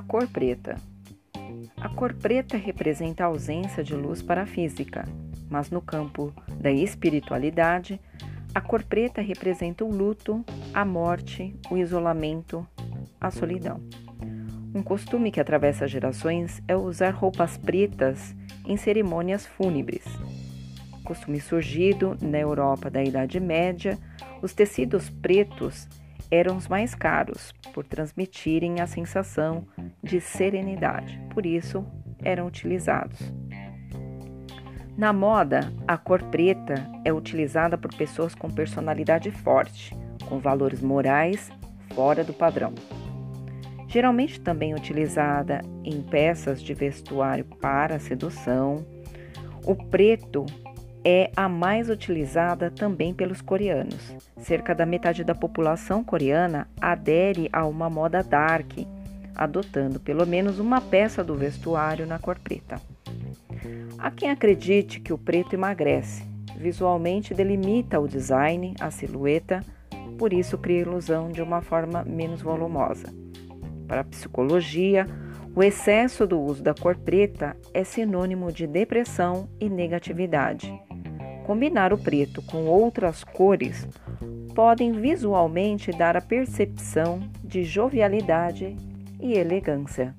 cor preta. A cor preta representa a ausência de luz para a física, mas no campo da espiritualidade, a cor preta representa o luto, a morte, o isolamento, a solidão. Um costume que atravessa gerações é usar roupas pretas em cerimônias fúnebres. Costume surgido na Europa da Idade Média, os tecidos pretos eram os mais caros por transmitirem a sensação de serenidade, por isso eram utilizados. Na moda, a cor preta é utilizada por pessoas com personalidade forte, com valores morais fora do padrão. Geralmente também utilizada em peças de vestuário para sedução, o preto é a mais utilizada também pelos coreanos. Cerca da metade da população coreana adere a uma moda dark, adotando pelo menos uma peça do vestuário na cor preta. Há quem acredite que o preto emagrece, visualmente delimita o design, a silhueta, por isso cria ilusão de uma forma menos volumosa. Para a psicologia, o excesso do uso da cor preta é sinônimo de depressão e negatividade. Combinar o preto com outras cores podem visualmente dar a percepção de jovialidade e elegância.